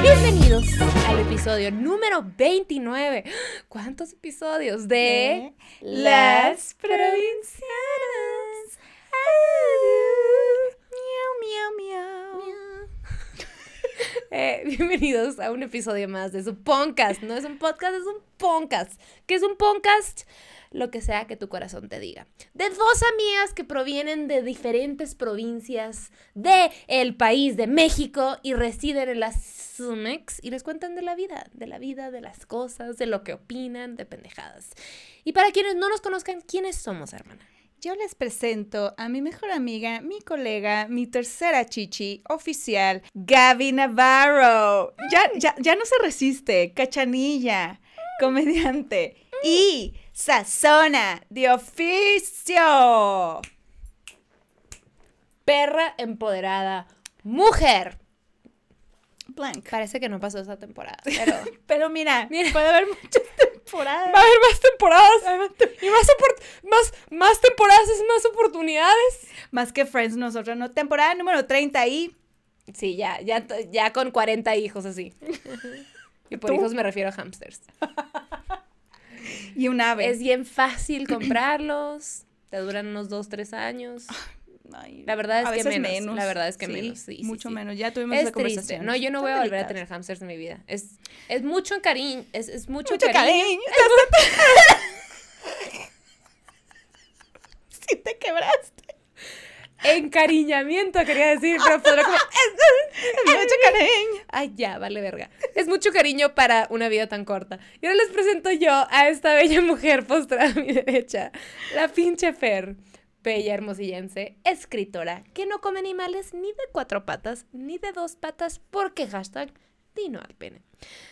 Bienvenidos al episodio número 29. ¿Cuántos episodios de Las Provincianas? Miau, miau, miau. Eh, bienvenidos a un episodio más de su podcast. No es un podcast, es un podcast. ¿Qué es un podcast? Lo que sea que tu corazón te diga. De dos amigas que provienen de diferentes provincias de el país de México y residen en la Sumex y les cuentan de la vida, de la vida, de las cosas, de lo que opinan, de pendejadas. Y para quienes no nos conozcan, ¿quiénes somos, hermana? Yo les presento a mi mejor amiga, mi colega, mi tercera chichi oficial, Gaby Navarro. Ya, ya, ya no se resiste, cachanilla, comediante y sazona de oficio. Perra empoderada, mujer. Blank. Parece que no pasó esa temporada, pero Pero mira, Mira. puede haber muchas temporadas. Va a haber más temporadas. Y más, opor- más, más temporadas es más oportunidades. Más que Friends, nosotros no. Temporada número 30 y Sí, ya, ya, ya con 40 hijos así. Y por ¿Tú? hijos me refiero a hamsters. y un ave. Es bien fácil comprarlos. Te duran unos 2, 3 años. Ay, La verdad es a que menos, la verdad es que sí, menos, sí, mucho sí. menos. Ya tuvimos Es esa triste. conversación. No, yo no voy a volver a tener hamsters en mi vida. Es, es mucho cariño. Es, es mucho, Mucho cariño. cariño. sí te quebraste. Encariñamiento, quería decir, pero podrá como... Mucho cariño. Ay, ya, vale verga. Es mucho cariño para una vida tan corta. Y ahora les presento yo a esta bella mujer postrada a mi derecha. La pinche Fer. Bella hermosillense, escritora, que no come animales ni de cuatro patas, ni de dos patas, porque hashtag dino al pene.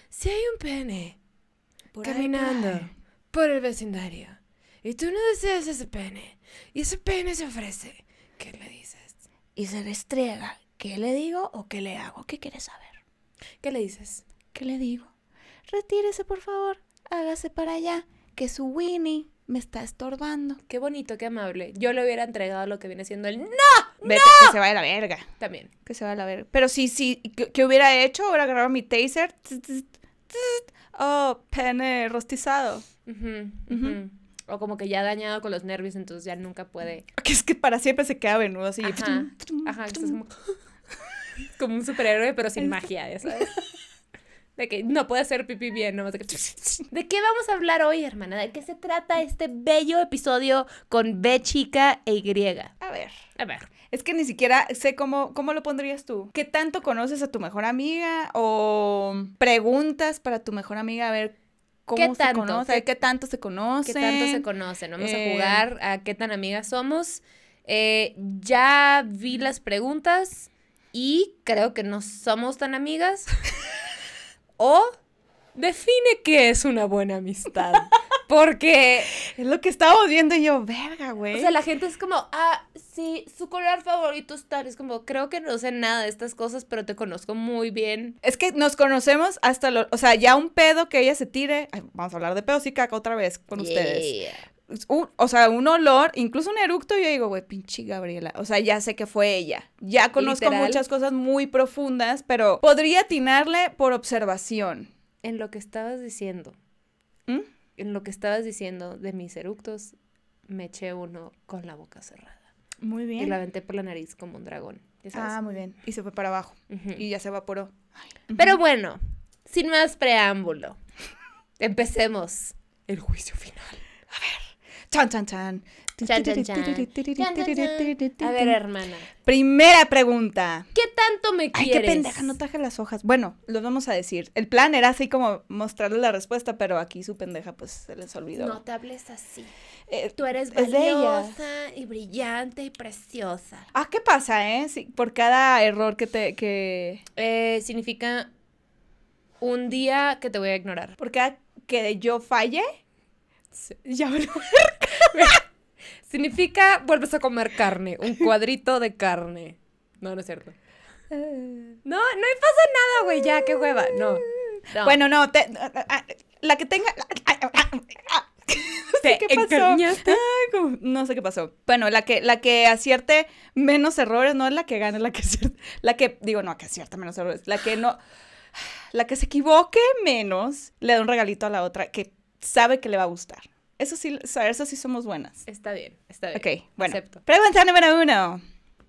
Si hay un pene Por caminando ahí. por el vecindario y tú no deseas ese pene y ese pene se ofrece, ¿qué le dices? Y se restriega. ¿Qué le digo o qué le hago? ¿Qué quieres saber? ¿Qué le dices? ¿Qué le digo? Retírese, por favor. Hágase para allá. Que su Winnie me está estorbando. Qué bonito, qué amable. Yo le hubiera entregado lo que viene siendo el no Vete, que se vaya a la verga. también. Que se vaya a la verga. Pero sí, sí. ¿Qué, qué hubiera hecho? Hubiera agarrado mi taser. Oh, pene rostizado. Ujú, ujú. O como que ya dañado con los nervios, entonces ya nunca puede. Que es que para siempre se queda venudo así. Ajá, ajá, estás como, como un superhéroe, pero sin magia, sabes. De que no puede hacer pipí bien, nomás de que... ¿De qué vamos a hablar hoy, hermana? ¿De qué se trata este bello episodio con B chica e Y? A ver. A ver. Es que ni siquiera sé cómo, cómo lo pondrías tú. ¿Qué tanto conoces a tu mejor amiga? ¿O preguntas para tu mejor amiga a ver cómo ¿Qué se tanto? conoce? ¿Qué- ¿Qué, tanto se conocen? ¿Qué tanto se conocen? Vamos Eh, a jugar a qué tan amigas somos. Eh, ya vi las preguntas y creo que no somos tan amigas. o define qué es una buena amistad. Porque, Es lo que estábamos viendo y yo, verga, o güey. sea, la gente es como, ah, sí, su color favorito es tal. Es como, creo que no sé nada de estas cosas, pero te conozco muy bien. Es que nos conocemos hasta lo... O sea, ya un pedo que ella se tire... Ay, vamos a hablar de pedos y caca otra vez con ustedes. Yeah. Un- o sea, un olor, incluso un eructo, yo digo, güey, pinche Gabriela. O sea, ya sé que fue ella. Ya conozco Literal. muchas cosas muy profundas, pero podría atinarle por observación. En lo que estabas diciendo, ¿Mm? En lo que estabas diciendo de mis eructos, me eché uno con la boca cerrada. Muy Y la aventé por la nariz como un dragón. sabes. Ah, muy bien. Y se fue para abajo. Y ya se evaporó. Pero bueno, sin más preámbulo, empecemos el juicio final. Chan, chan, chan. Chan, chan, chan. Chan, chan, chan. A ver, hermana, Primera pregunta. ¿qué tanto me Ay, quieres? qué pendeja, no traje las hojas. Bueno, lo vamos a decir. El plan era así como mostrarle la respuesta, pero aquí su pendeja pues se les olvidó. No te hables así. Eh, Tú eres valiosa y brillante y preciosa. ah, ¿qué pasa, eh? Sí, por cada error que te... que... Eh, significa un día que te voy a ignorar. Por cada que yo falle... Ya me lo- Significa vuelves a comer carne, un cuadrito de carne. No, no es cierto. No, no pasa nada, güey, ya, qué hueva. No. no. Bueno, no, te- la que tenga... ¿Te ¿Qué pasó? Ay, no sé qué pasó. Bueno, la que, la que acierte menos errores, no es la que gane, la que acierte, la que, digo, no, que acierta menos errores, la que no, la que se equivoque menos, le da un regalito a la otra que sabe que le va a gustar. Eso sí, o sea, eso sí somos buenas. Está bien, está bien. Ok, bueno. Acepto. Pregunta número uno.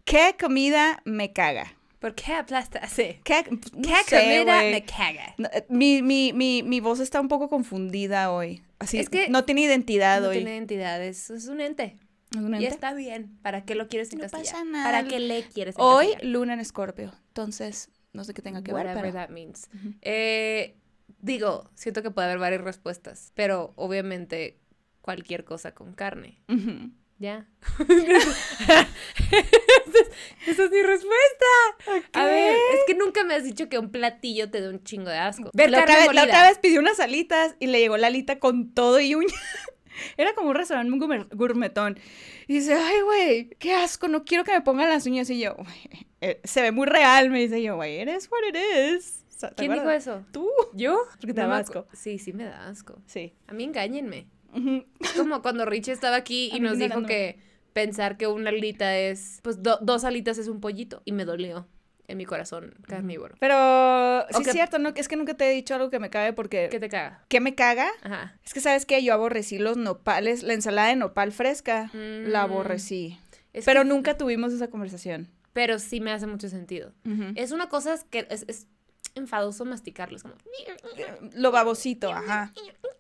¿Qué comida me caga? ¿Por qué aplasta así? ¿Qué, ¿Qué no sé, comida me caga? No, eh, Mi, mi, mi, mi voz está un poco confundida hoy. Así, Es que no tiene identidad No hoy. tiene identidad, es, es un ente. ¿Es un Y está bien. ¿Para qué lo quieres No pasa nada. ¿Para qué le quieres Hoy, luna en escorpio. Entonces, no sé qué tenga que ver, Whatever pero... that means. Eh, digo, siento que puede haber varias respuestas, pero obviamente cualquier cosa con carne. ¿Ya? esa, es, esa es mi respuesta. A ver, es que nunca me has dicho que un platillo te da un chingo de asco. Ver la, otra vez, la otra vez pidió unas alitas y le llegó la alita con todo y uña. Era como un restaurante muy gourmet- gourmetón. Y dice, ay, güey, qué asco, no quiero que me pongan las uñas. Y yo, "Güey, eh, se ve muy real, me dice yo, güey, eres what it is. O sea, ¿te ¿Quién dijo eso? Tú. ¿Yo? Porque te No da asco. Sí, sí me da asco. Sí. A mí engáñenme. Como cuando Richie estaba aquí y nos dijo que pensar que una alita es, pues do- dos alitas es un pollito. Y me dolió en mi corazón carnívoro. Pero sí es cierto, no, es que nunca te he dicho algo que me cague porque... ¿Qué te caga? ¿Qué me caga? Ajá. Es que sabes que yo aborrecí los nopales, la ensalada de nopal fresca, la Mm. aborrecí. Es Pero que- nunca tuvimos esa conversación. Pero sí me hace mucho sentido. Es una cosa que es, es enfadoso masticarlo. Es como... Lo babosito, ajá.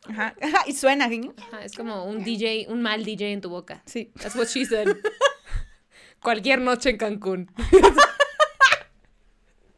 Ajá. Ajá, Y suena. Ajá, es como un DJ, un mal DJ en tu boca. Sí. That's what she said. Cualquier noche en Cancún.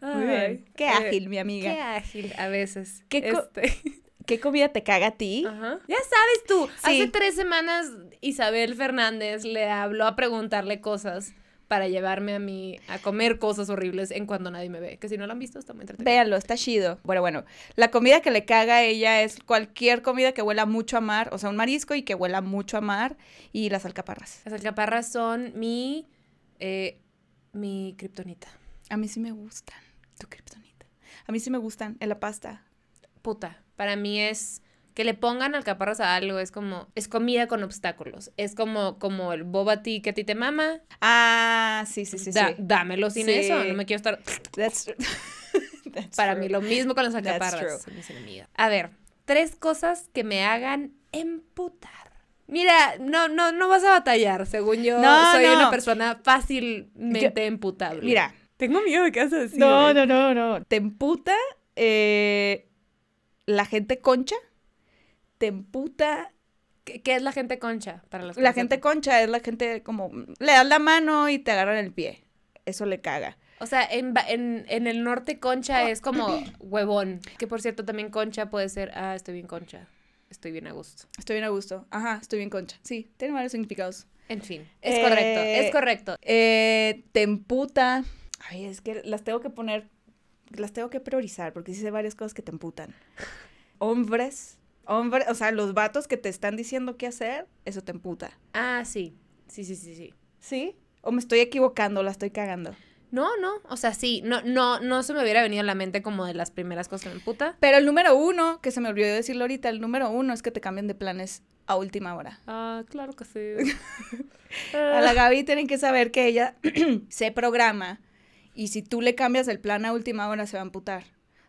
Muy bien. Qué Eh, ágil, mi amiga. Qué ágil a veces. ¿Qué Este. ¿Qué comida te caga a ti? Ajá. Ya sabes tú. Sí. Hace tres semanas Isabel Fernández le habló a preguntarle cosas para llevarme a mí a comer cosas horribles en cuando nadie me ve. Que si no lo han visto, está muy entretenido. Véanlo, está chido. Bueno, bueno, la comida que le caga a ella es cualquier comida que huela mucho a mar, o sea, un marisco y que huela mucho a mar y las alcaparras. Las alcaparras son mi. eh, mi kriptonita. A mí sí me gustan. Tu kriptonita. A mí sí me gustan en la pasta. Puta. Para mí es. Que le pongan alcaparras a algo es como. Es comida con obstáculos. Es como, como el boba tea que a ti te mama. Ah, sí, sí, sí, Da- sí. Dámelo sin Sí. eso. No me quiero estar. That's, that's Para true. mí, lo mismo con las That's alcaparras. mis enemigas. A ver, tres cosas que me hagan emputar. Mira, no, no, no vas a batallar, según yo. No, soy no. una persona fácilmente emputable. Mira, tengo miedo de qué vas a decir. no, no, no, no. Te emputa eh, la gente concha. Te emputa. ¿Qué, qué es la gente concha para las La gente concha es la gente como. Le das la mano y te agarran el pie. Eso le caga. O sea, en, en, en el norte concha es como huevón. Que por cierto, también concha puede ser, ah, estoy bien concha. Estoy bien a gusto. Estoy bien a gusto. Ajá, estoy bien concha. Sí, tiene varios significados. En fin, es Eh, correcto, es correcto. Eh, te emputa. Ay, es que las tengo que poner. Las tengo que priorizar porque sí sé varias cosas que te emputan. Hombres. Hombres, o sea, los vatos que te están diciendo qué hacer, eso te emputa. Ah, sí. Sí, sí, sí, sí. ¿Sí? O me estoy equivocando, la estoy cagando. No, no, o sea, sí, no, no, no se me hubiera venido a la mente como de las primeras cosas que me emputa. Pero el número uno, que se me olvidó decirlo ahorita, el número uno es que te cambien de planes a última hora. Ah, claro que sí. A la Gaby tienen que saber que ella se programa y si tú le cambias el plan a última hora se va a emputar.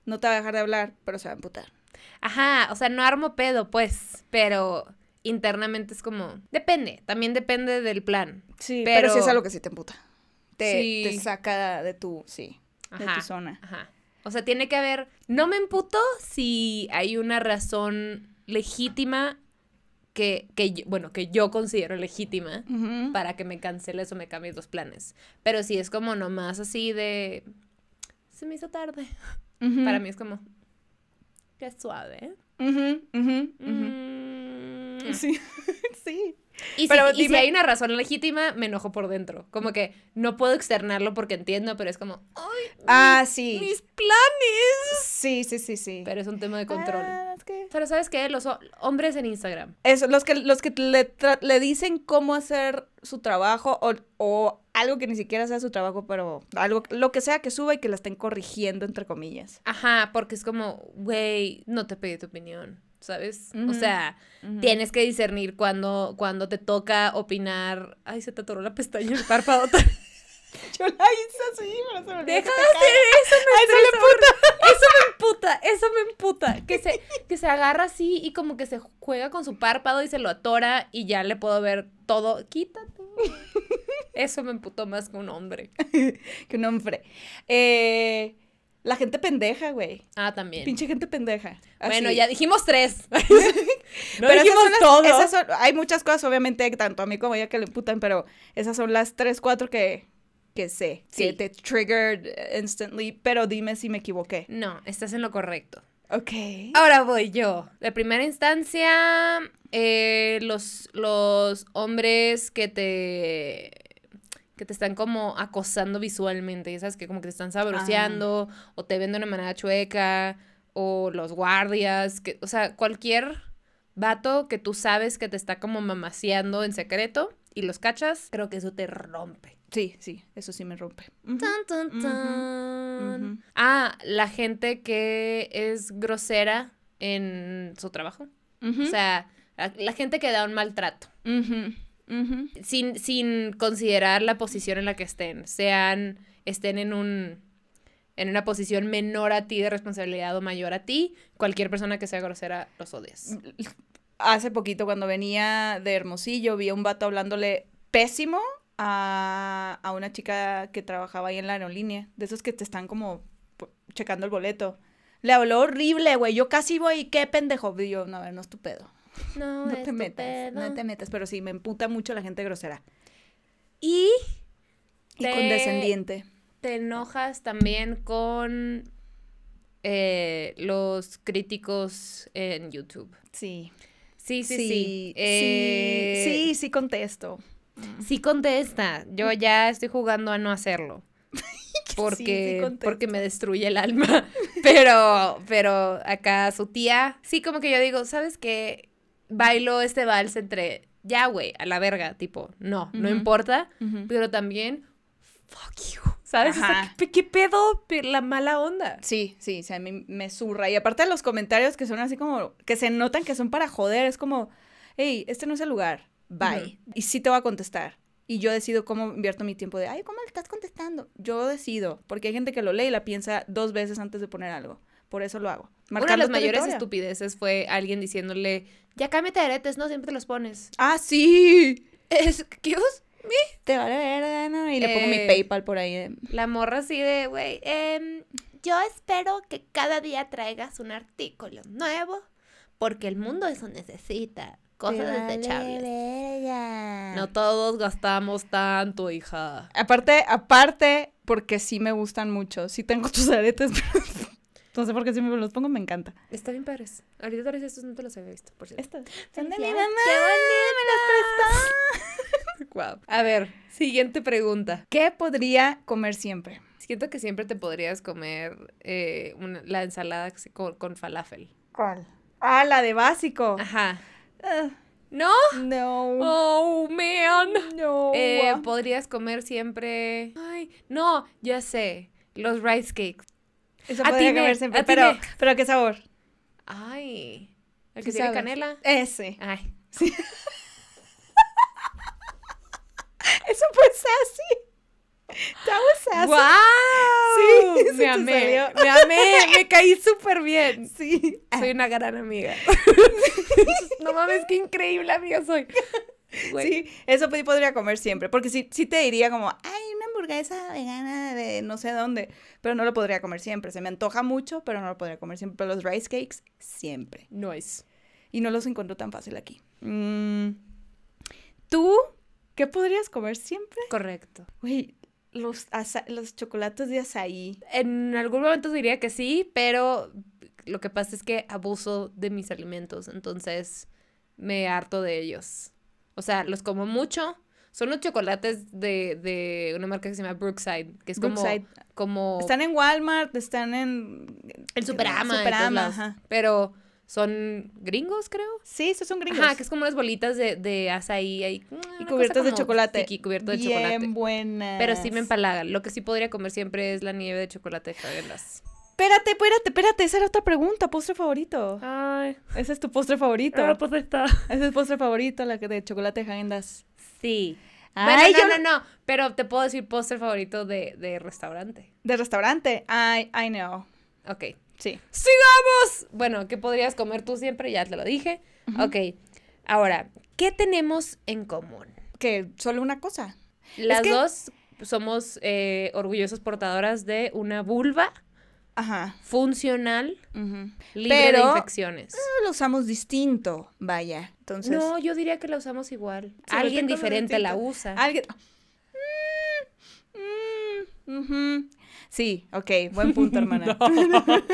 No te va a dejar de hablar, pero se va a emputar. Ajá, o sea, no armo pedo, pues, pero internamente es como, depende, también depende del plan. Sí, pero, Pero- sí es algo que sí te emputa. Te, Sí. te saca de tu, sí, de Ajá. tu zona. Ajá. O sea, tiene que haber, no me emputo si hay una razón legítima que, que yo- bueno, que yo considero legítima para que me canceles o me cambies los planes. Pero si es como nomás así de, se me hizo tarde. Para mí es como, qué suave. Mm. Sí, sí. Y, si, Pero y si hay una razón legítima, me enojo por dentro. Como que no puedo externarlo porque entiendo, pero es como, ¡ay! Ah, sí. Mis planes. Sí, sí, sí, sí. Pero es un tema de control. Ah, Pero ¿sabes qué? Los ho- hombres en Instagram. Eso, los que, los que le, le dicen cómo hacer su trabajo o, o algo que ni siquiera sea su trabajo, pero algo, lo que sea que suba y que la estén corrigiendo, entre comillas. Ajá, porque es como, güey, no te pedí tu opinión. ¿sabes? O sea, tienes que discernir cuando, cuando te toca opinar. Ay, se te atoró la pestaña en el párpado. Yo la hice así, pero se me Deja de hacer eso, me Ay, puta. Eso me emputa, eso me emputa. Que se, que se agarra así y como que se juega con su párpado y se lo atora y ya le puedo ver todo. Quítate. Eso me emputó más que un hombre. Que un hombre. Eh, la gente pendeja, güey. Ah, también. Pinche gente pendeja. Bueno, ya dijimos tres. no Pero esas dijimos son las- todo. esas son- hay muchas cosas, obviamente, tanto a mí como a ella que le putan, pero esas son las tres, cuatro que, que sé, que te triggered instantly, pero dime si me equivoqué. No, estás en lo correcto. Ok. Ahora voy yo. De primera instancia, eh, los, los hombres que te que te están como acosando visualmente, ya sabes que como que te están sabroseando o te ven de una manera chueca o los guardias, que, o sea, cualquier vato que tú sabes que te está como mamaseando en secreto y los cachas, creo que eso te rompe. Sí, sí, eso sí me rompe. Tan, tan. Ah, la gente que es grosera en su trabajo. O sea, la, la gente que da un maltrato. Sin, sin considerar la posición en la que estén. Sean, estén en un en una posición menor a ti de responsabilidad o mayor a ti, cualquier persona que sea grosera los odias. Hace poquito cuando venía de Hermosillo vi a un vato hablándole pésimo a, a una chica que trabajaba ahí en la aerolínea, de esos que te están como checando el boleto. Le habló horrible, güey. Yo casi voy, qué pendejo. Y yo, no, a ver, no es tu pedo. No, No es te tu metas, pedo. no te metas. Pero sí, me emputa mucho la gente grosera. Y Y Te- condescendiente. te enojas también con eh, los críticos en YouTube. Sí. Sí, sí, sí. Sí, Eh, sí, sí, sí contesto. Sí contesta. Yo ya estoy jugando a no hacerlo. Porque, sí porque me destruye el alma. Pero, pero acá su tía, sí como que yo digo, ¿sabes qué? Bailo este vals entre, ya güey, a la verga, tipo, no, no importa. Pero también, fuck you. ¿Sabes? O sea. ¿qué, qué pedo? Pe- La mala onda. Sí, sí, o sea, a mí me zurra. Y aparte de los comentarios que son así como, que se notan que son para joder, es como, hey, este no es el lugar, bye. Y sí te voy a contestar. Y yo decido cómo invierto mi tiempo de, ay, ¿cómo le estás contestando? Yo decido, porque hay gente que lo lee y la piensa dos veces antes de poner algo. Por eso lo hago. Una de Marcando las mayores estupideces fue alguien diciéndole, ya cámbiate aretes, no, siempre te los pones. Ah, sí. Es, ¿qué os- Te vale verga, ¿no? Y le pongo mi Eh, PayPal por ahí. de- La morra así de, güey, em, yo espero que cada día traigas un artículo nuevo, porque el mundo eso necesita. Cosas desechables. No todos gastamos tanto, hija. Aparte, aparte, porque sí me gustan mucho. Sí tengo tus aretes, pero no sé por qué si me los pongo, me encanta. Está bien padres. Ahorita traes estos, no te los había visto, por cierto. Estos son de mi mamá. ¡Qué Guau. A ver, siguiente pregunta. ¿Qué podría comer siempre? Siento que siempre te podrías comer eh, una- la ensalada con, con falafel. ¿Cuál? Ah, la de básico. Ajá. Ah, ¿No? no. Oh, man. No. Eh, podrías comer siempre. Ay, no, ya sé. Los rice cakes. Eso podría comer siempre. Pero, pero ¿qué sabor? Ay. El ¿Qué que tiene sabes? canela. Ese. Ay. Eso fue sassy. That was sassy. ¡Wow! Sí, me amé. salió. Me amé. Me caí súper bien. Sí. Soy una gran amiga. no mames, qué increíble amiga soy. Sí, eso sí podría comer siempre. Porque sí, sí te diría como, ay, una hamburguesa vegana de no sé dónde. Pero no lo podría comer siempre. Se me antoja mucho, pero no lo podría comer siempre. Pero los rice cakes, siempre. Nice. Y no los encuentro tan fácil aquí. Mm, ¿Tú qué podrías comer siempre? Correcto. Güey, los, los chocolates de azaí. En algún momento diría que sí, pero lo que pasa es que abuso de mis alimentos, entonces me harto de ellos. O sea, los como mucho. Son los chocolates de, de una marca que se llama Brookside, que es como- Brookside. como, Están en Walmart, están en... Superama, en Superama, lados. ajá. pero son gringos, creo. Sí, esos son gringos. Ajá, que es como unas bolitas de, de azaí ahí. y cubiertas de chocolate. sticky, cubierto de Bien chocolate. buenas. Pero sí me empalagan. Lo que sí podría comer siempre es la nieve de chocolate de Häagen-Dazs. Espérate, espérate, espérate. Esa era otra pregunta. Postre favorito. Ay, Ese es tu postre favorito. ah, pues está. Ese es el postre favorito, la que de chocolate Häagen-Dazs. Sí. Ay, bueno, yo no, no, no, pero te puedo decir postre favorito de, de restaurante. De restaurante. I, I know. Ok. Sí. ¡Sigamos! Bueno, ¿qué podrías comer tú siempre? Ya te lo dije. Ok. Ahora, ¿qué tenemos en común? Que solo una cosa. Las que- dos somos eh, orgullosas portadoras de una vulva Ajá. funcional, Ujú. libre de infecciones. Lo usamos distinto, vaya. Entonces. No, yo diría que la usamos igual. Sí, Alguien diferente la usa. Alguien. Mm, mm, ujú. Sí, ok, buen punto, hermana.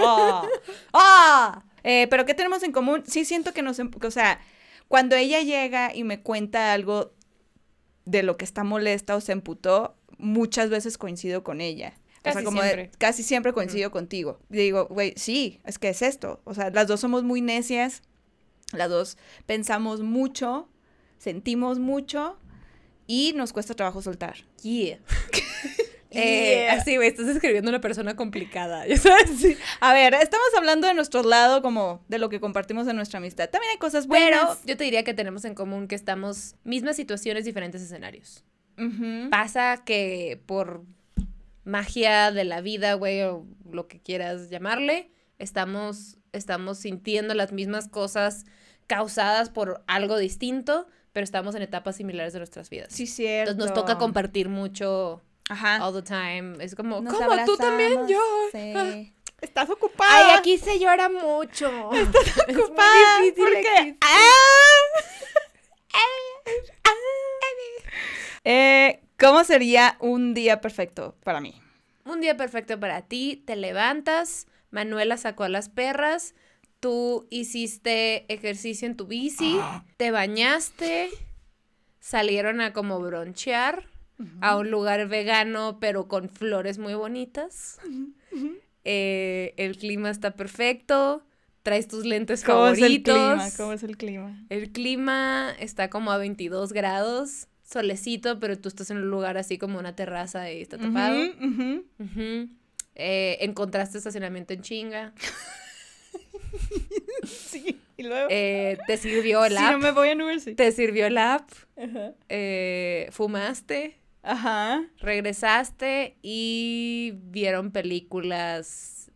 ¡Ah! Eh, pero ¿qué tenemos en común? Sí siento que nos... em- O sea, cuando ella llega y me cuenta algo de lo que está molesta o se emputó, muchas veces coincido con ella. o Casi sea, como de- siempre. casi siempre coincido contigo. Y digo, güey, sí, es que es esto. O sea, las dos somos muy necias, las dos pensamos mucho, sentimos mucho y nos cuesta trabajo soltar. Yeah. Eh, Yeah. así, güey, estás escribiendo una persona complicada, ya sabes. A ver, estamos hablando de nuestro lado como de lo que compartimos en nuestra amistad. También hay cosas buenas. Pero yo te diría que tenemos en común que estamos mismas situaciones, diferentes escenarios. Pasa que por magia de la vida, güey, o lo que quieras llamarle, estamos, estamos sintiendo las mismas cosas causadas por algo distinto, pero estamos en etapas similares de nuestras vidas. Sí, cierto. Entonces nos toca compartir mucho Ajá. all the time. Es como, Nos ¿cómo? ¿Tú también? Yo. Sí. Estás ocupada. Ay, aquí se llora mucho. Estás ocupada. Es muy difícil ¿Por qué? existir. Eh, ¿Cómo sería un día perfecto para mí? Un día perfecto para ti, te levantas, Manuela sacó a las perras, tú hiciste ejercicio en tu bici, te bañaste, salieron a como bronchear a un lugar vegano pero con flores muy bonitas. Eh, el clima está perfecto, traes tus lentes ¿Cómo es el favoritos. clima? ¿Cómo es el clima? El clima está como a 22 grados, solecito, pero tú estás en un lugar así como una terraza y está tapado. Eh, encontraste estacionamiento en chinga. Sí, y luego. Eh, te sirvió el app. no me voy a Uber, sí. Te sirvió el app. Ajá. eh, fumaste. Ajá. Regresaste y vieron películas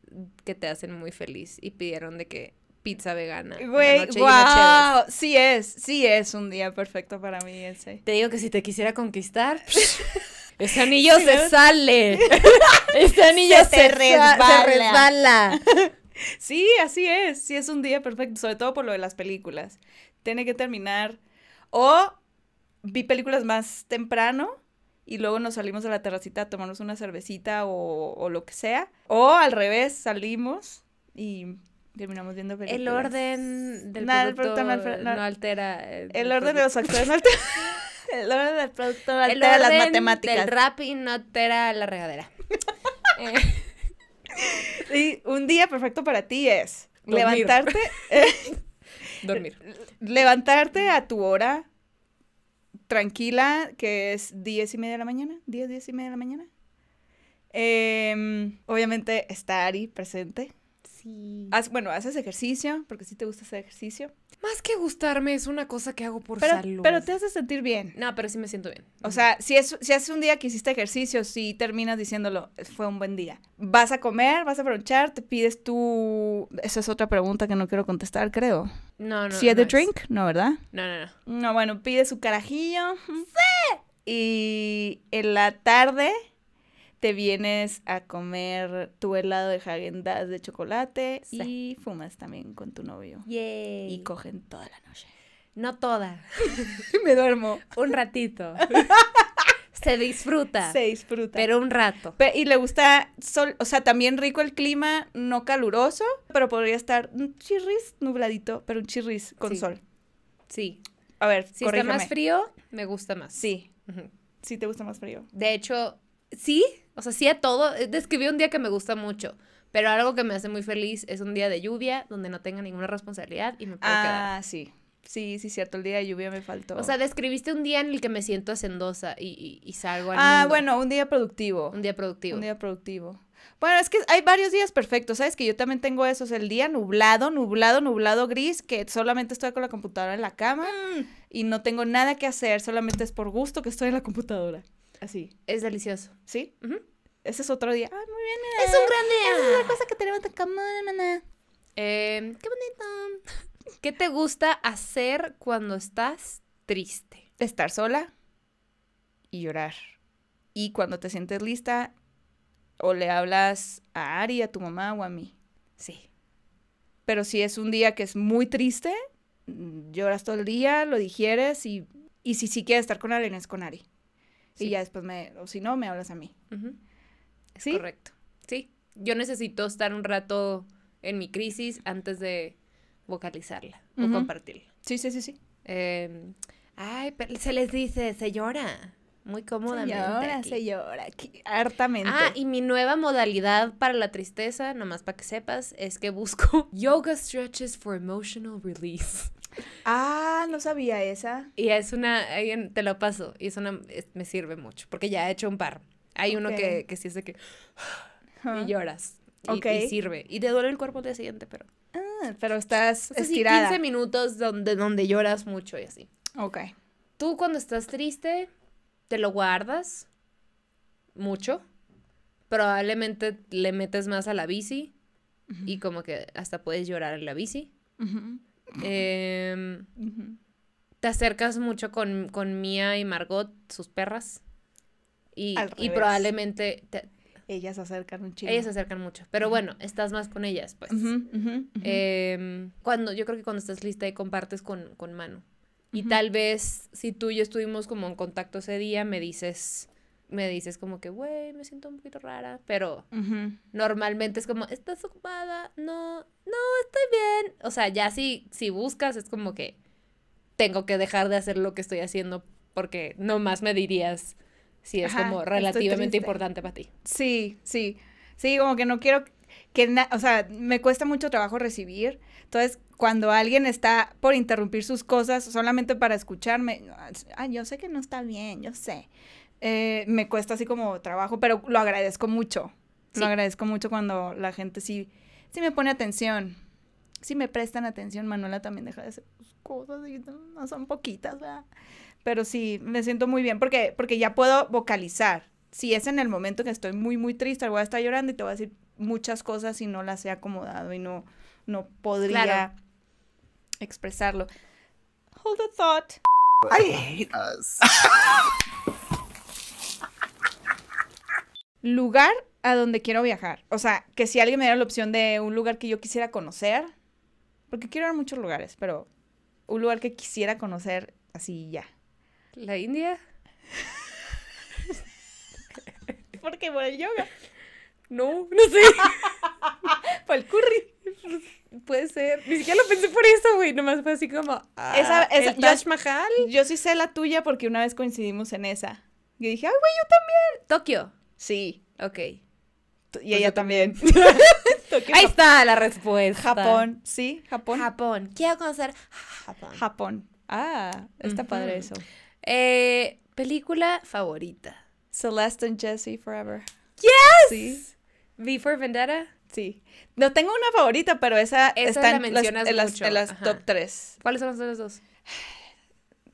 que te hacen muy feliz. Y pidieron de que pizza vegana. Güey, wow. Sí es, sí es un día perfecto para mí ese. Te digo que si te quisiera conquistar, ese anillo se ¿no? sale. Ese anillo Se resbala. se resbala. Sí, así es. Sí es un día perfecto, sobre todo por lo de las películas. Tiene que terminar. O vi películas más temprano y luego nos salimos a la terracita a tomarnos una cervecita o, o lo que sea. O al revés, salimos y terminamos viendo películas. El orden del el producto, no alter- no- no altera. eh, El el orden de los actores no altera. El orden del producto no El altera las matemáticas. Del rap y no altera la regadera. Eh, Y un día perfecto para ti es Dormir. levantarte, dormir. levantarte a tu hora tranquila, que es diez y media de la mañana, diez, diez y media de la mañana. Em, obviamente estar ahí presente. Sí. Haz- bueno, haces ejercicio, porque sí te gusta hacer ejercicio. Más que gustarme, es una cosa que hago por Pero, salud. pero te hace sentir bien. No, pero sí me siento bien. O sea, si es, si es un día que hiciste ejercicio, si terminas diciéndolo, fue un buen día. Vas a comer, vas a bronchar, te pides tu... Esa es otra pregunta que no quiero contestar, creo. no, no. si es no de drink, no, ¿verdad? No, no, no. No, bueno, pide su carajillo. ¡Sí! Y en la tarde te vienes a comer tu helado de häagen de chocolate Sí. y fumas también con tu novio. Yay. Y cogen toda la noche. No toda. Me duermo. Un ratito. Se disfruta. Se disfruta. Pero un rato. Pe- y le gusta, sol, o sea, también rico el clima, no caluroso, pero podría estar un chirris nubladito, pero un chirris con Sí. sol. Sí. A ver, Si corrígeme. está más frío, me gusta más. Sí, Ujú. sí te gusta más frío. De hecho, sí, o sea, sí a todo. Eh, Describí un día que me gusta mucho, pero algo que me hace muy feliz es un día de lluvia donde no tenga ninguna responsabilidad y me puedo quedar. Ah, sí. Sí, sí, cierto. El día de lluvia me faltó. O sea, describiste un día en el que me siento hacendosa y, y, y salgo al ah, mundo. bueno, un día productivo. Un día productivo. Un día productivo. Bueno, es que hay varios días perfectos, ¿sabes? Que yo también tengo esos, el día nublado, nublado, nublado, gris, que solamente estoy con la computadora en la cama y no tengo nada que hacer, solamente es por gusto que estoy en la computadora. Así, Es delicioso. ¿sí? Ese es otro día. Ay, muy bien. Es un gran día. Esa es la cosa que tenemos en común, maná. Eh, qué bonito. ¿Qué te gusta hacer cuando estás triste? Estar sola y llorar. Y cuando te sientes lista, o le hablas a Ari, a tu mamá o a mí. Sí. Pero si es un día que es muy triste, lloras todo el día, lo digieres y, y si sí quieres estar con alguien es con Ari. Sí. Y ya después me, o si no, me hablas a mí. Ujú. Es ¿Sí? correcto. Sí. Yo necesito estar un rato en mi crisis antes de vocalizarla o compartirla. Sí, sí, sí, sí. Eh, ay, pero se les dice, se llora. Muy cómodamente. Aquí. se llora aquí, hartamente. Ah, y mi nueva modalidad para la tristeza, nomás para que sepas, es que busco yoga stretches for emotional release. Ah, no sabía esa. Y es una, te lo paso, y es una, es- me sirve mucho, porque ya he hecho un par. Hay uno que, que sí es de que y lloras. Y, Ok. y sirve. Y te duele el cuerpo al día siguiente, pero. Ah, pero estás O sea, sí, estirada. 15 minutos donde, donde lloras mucho y así. Ok. Tú cuando estás triste, te lo guardas mucho. Probablemente le metes más a la bici y como que hasta puedes llorar en la bici. Em, te acercas mucho con, con Mía y Margot, sus perras. Y, y probablemente te- Ellas se acercan un chingo. ellas se acercan mucho. Pero bueno, estás más con ellas, pues. Em, cuando, yo creo que cuando estás lista y compartes con, con Manu. Y tal vez si tú y yo estuvimos como en contacto ese día, me dices, me dices como que, güey, me siento un poquito rara. Pero normalmente es como, ¿estás ocupada? No, no, estoy bien. O sea, ya si, si buscas es como que tengo que dejar de hacer lo que estoy haciendo porque no más me dirías si es Ajá, como relativamente importante para ti. Sí, sí. Sí, como que no quiero que na- o sea, me cuesta mucho trabajo recibir. Entonces, cuando alguien está por interrumpir sus cosas solamente para escucharme, ah, yo sé que no está bien, yo sé. Eh, me cuesta así como trabajo, pero lo agradezco mucho. Sí. Lo agradezco mucho cuando la gente sí, sí me pone atención. Sí me prestan atención, Manuela también deja de hacer cosas y no, no son poquitas, ¿verdad? Pero sí, me siento muy bien porque, porque ya puedo vocalizar. Si es en el momento que estoy muy, muy triste, voy a estar llorando y te voy a decir muchas cosas y no las he acomodado y no, no podría Claro. expresarlo. Hold a thought. I hate us. Lugar a donde quiero viajar. O sea, que si alguien me diera la opción de un lugar que yo quisiera conocer, porque quiero ir a muchos lugares, pero un lugar que quisiera conocer así ya. ¿La India? Porque por el yoga. No, no sé. Por el curry. Puede ser. Ni siquiera lo pensé por eso, güey. Nomás fue así como. ah, Esa- esa- ¿el yo- Taj Mahal. Yo sí sé la tuya porque una vez coincidimos en esa. Y dije, ay, güey, yo también. Tokio. Sí. Ok. Y ella también. Ahí está la respuesta. Japón. Sí, Japón. Japón. Quiero conocer Japón. Japón. Ah, está padre eso. Eh, película favorita. Celeste and Jesse Forever. Yes. Sí. V for Vendetta. Sí. No tengo una favorita, pero esa, Esa está la en las, mencionas en las- mucho, en las top 3. ¿Cuáles son las otras dos?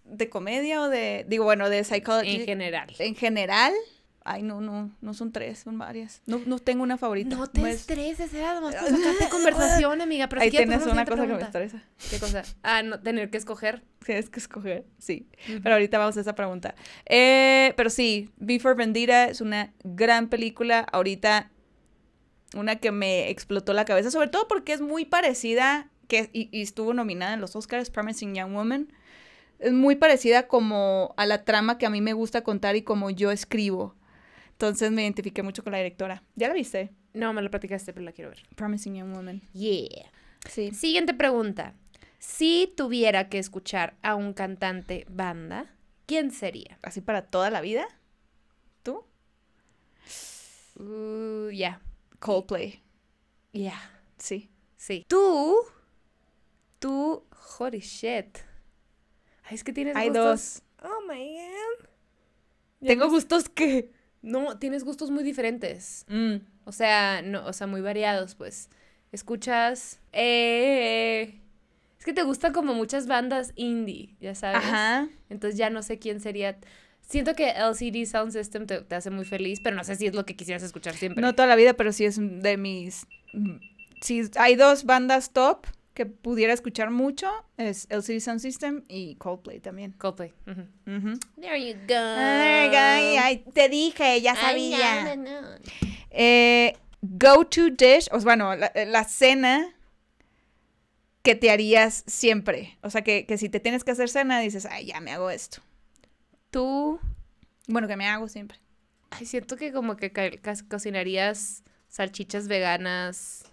¿De comedia o de.? Digo, bueno, de psychology. En general. En general. Ay, no, no, no son tres, son varias. No, no tengo una favorita. No te Pues, estreses, era nomás para sacarte conversación, amiga. Pero ahí quieres tienes una cosa que me estresa. ¿Qué cosa? Ah, no, tener que escoger. Tienes que escoger, sí. Pero ahorita vamos a esa pregunta. Eh, pero sí, Before Vendetta es una gran película. Ahorita, una que me explotó la cabeza, sobre todo porque es muy parecida, que, y, y estuvo nominada en los Oscars, Promising Young Woman. Es muy parecida como a la trama que a mí me gusta contar y como yo escribo. Entonces me identifiqué mucho con la directora. ¿Ya la viste? No, me lo platicaste, pero la quiero ver. Promising Young Woman. Yeah. Sí. Siguiente pregunta. Si tuviera que escuchar a un cantante banda, ¿quién sería? ¿Así para toda la vida? ¿Tú? Uh, ya. Coldplay. Ya. Sí. Sí. Tú. Tú. Holy shit. Ay, es que tienes Hay gustos. dos. Oh my god. Tengo gustos que... No, tienes gustos muy diferentes. Mm. O sea, no, o sea, muy variados, pues. Escuchas. Eh, es que te gustan como muchas bandas indie, ya sabes. Ajá. Entonces ya no sé quién sería. Siento que LCD Sound System te, te hace muy feliz, pero no sé si es lo que quisieras escuchar siempre. No toda la vida, pero sí es de mis... Sí, hay dos bandas top que pudiera escuchar mucho. Es LCD Sound System y Coldplay también. Coldplay. There you go. Ay, ay, ay, te dije, ya sabía. no, no, no. Eh, go to dish, o sea, bueno, la, la cena que te harías siempre. O sea, que, que si te tienes que hacer cena, dices, ay, ya me hago esto. Tú. Bueno, que me hago siempre. Ay, siento que como que cocinarías salchichas veganas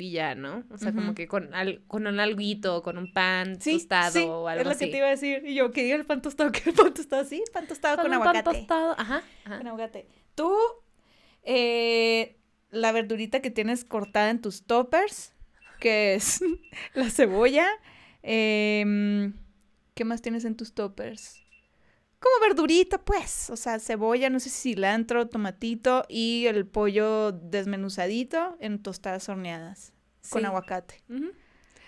y ya, ¿no? O sea, como que con, al- con un alguito, con un pan Sí, tostado sí, o algo es lo así. que te iba a decir. Y yo, que diga el pan tostado, que el pan tostado, sí, pan tostado con, un pan aguacate. tostado, ajá, ajá. Con aguacate. Tú, eh, la verdurita que tienes cortada en tus toppers, que es la cebolla. em, ¿Qué más tienes en tus toppers? Como verdurita, pues. O sea, cebolla, no sé si cilantro, tomatito y el pollo desmenuzadito en tostadas horneadas con aguacate.